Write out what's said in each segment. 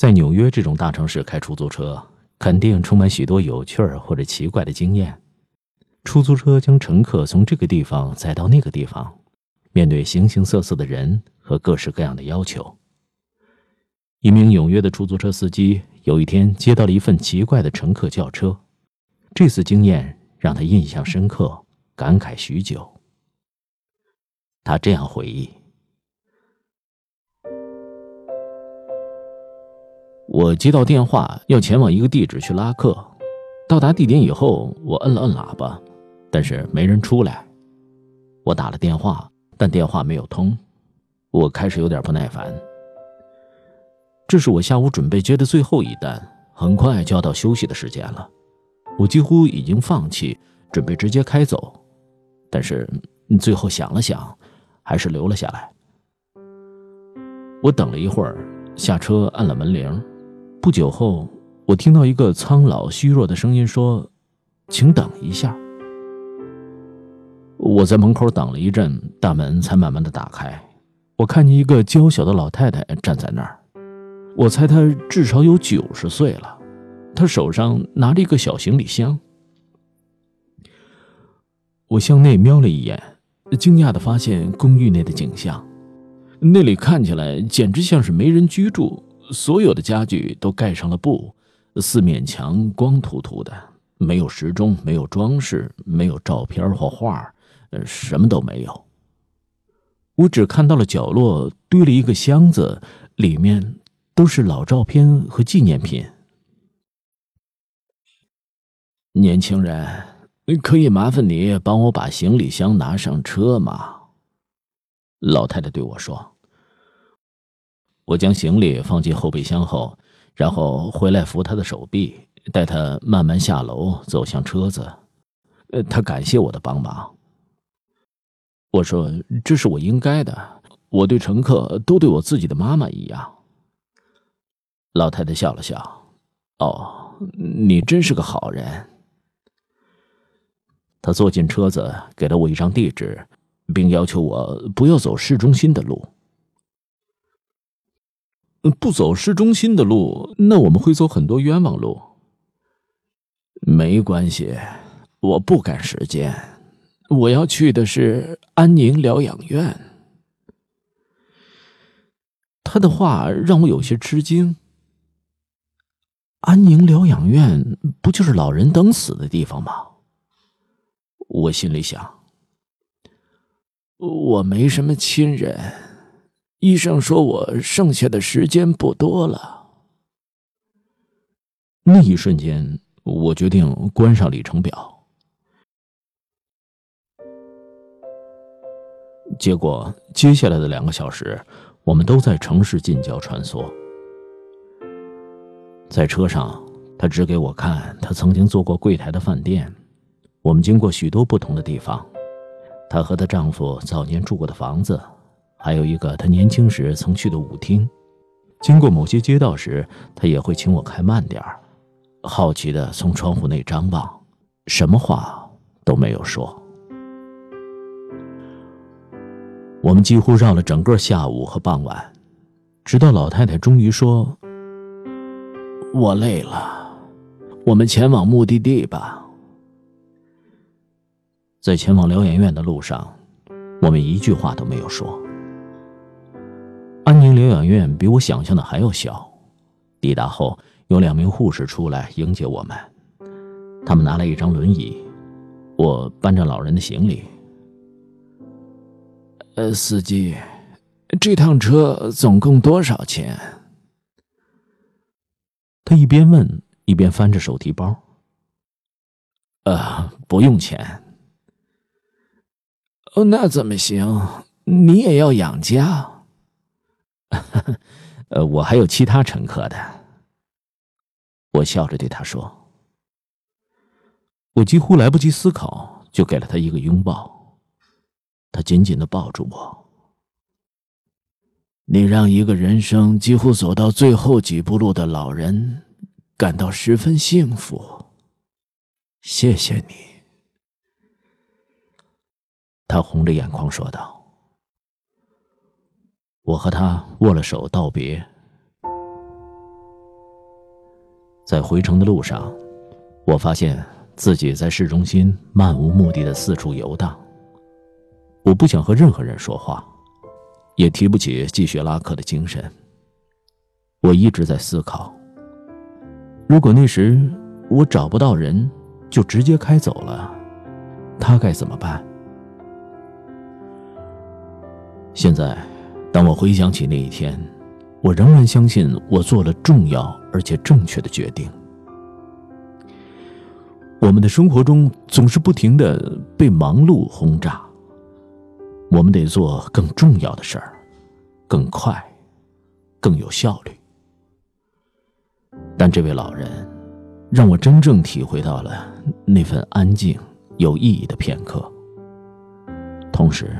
在纽约这种大城市开出租车，肯定充满许多有趣儿或者奇怪的经验。出租车将乘客从这个地方载到那个地方，面对形形色色的人和各式各样的要求。一名纽约的出租车司机有一天接到了一份奇怪的乘客轿车，这次经验让他印象深刻，感慨许久。他这样回忆：“我接到电话要前往一个地址去拉客，到达地点以后，我摁了摁喇叭。”但是没人出来，我打了电话，但电话没有通，我开始有点不耐烦。这是我下午准备接的最后一单，很快就要到休息的时间了，我几乎已经放弃，准备直接开走，但是最后想了想，还是留了下来。我等了一会儿，下车按了门铃，不久后，我听到一个苍老虚弱的声音说：“请等一下。”我在门口等了一阵，大门才慢慢的打开。我看见一个娇小的老太太站在那儿，我猜她至少有九十岁了。她手上拿着一个小行李箱。我向内瞄了一眼，惊讶的发现公寓内的景象。那里看起来简直像是没人居住，所有的家具都盖上了布，四面墙光秃秃的，没有时钟，没有装饰，没有照片或画。呃，什么都没有。我只看到了角落堆了一个箱子，里面都是老照片和纪念品。年轻人，可以麻烦你帮我把行李箱拿上车吗？老太太对我说。我将行李放进后备箱后，然后回来扶她的手臂，带她慢慢下楼，走向车子。呃，她感谢我的帮忙。我说：“这是我应该的，我对乘客都对我自己的妈妈一样。”老太太笑了笑：“哦，你真是个好人。”她坐进车子，给了我一张地址，并要求我不要走市中心的路。不走市中心的路，那我们会走很多冤枉路。没关系，我不赶时间。我要去的是安宁疗养院。他的话让我有些吃惊。安宁疗养院不就是老人等死的地方吗？我心里想。我没什么亲人，医生说我剩下的时间不多了。那一瞬间，我决定关上里程表。结果，接下来的两个小时，我们都在城市近郊穿梭。在车上，他指给我看他曾经做过柜台的饭店。我们经过许多不同的地方，她和她丈夫早年住过的房子，还有一个他年轻时曾去的舞厅。经过某些街道时，他也会请我开慢点儿，好奇的从窗户内张望，什么话都没有说。我们几乎绕了整个下午和傍晚，直到老太太终于说：“我累了，我们前往目的地吧。”在前往疗养院的路上，我们一句话都没有说。安宁疗养院比我想象的还要小。抵达后，有两名护士出来迎接我们，他们拿了一张轮椅，我搬着老人的行李。呃，司机，这趟车总共多少钱？他一边问，一边翻着手提包。呃，不用钱。哦，那怎么行？你也要养家。呃，我还有其他乘客的。我笑着对他说。我几乎来不及思考，就给了他一个拥抱。他紧紧的抱住我。你让一个人生几乎走到最后几步路的老人感到十分幸福。谢谢你。他红着眼眶说道。我和他握了手道别。在回程的路上，我发现自己在市中心漫无目的的四处游荡。我不想和任何人说话，也提不起继续拉客的精神。我一直在思考：如果那时我找不到人，就直接开走了，他该怎么办？现在，当我回想起那一天，我仍然相信我做了重要而且正确的决定。我们的生活中总是不停的被忙碌轰炸，我们得做更重要的事儿，更快，更有效率。但这位老人，让我真正体会到了那份安静、有意义的片刻，同时。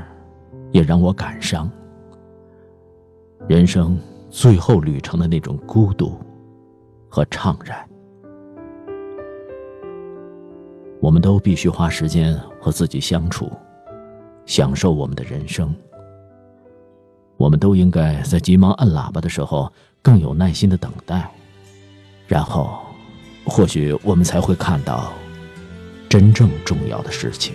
也让我感伤。人生最后旅程的那种孤独和怅然。我们都必须花时间和自己相处，享受我们的人生。我们都应该在急忙按喇叭的时候，更有耐心的等待，然后，或许我们才会看到真正重要的事情。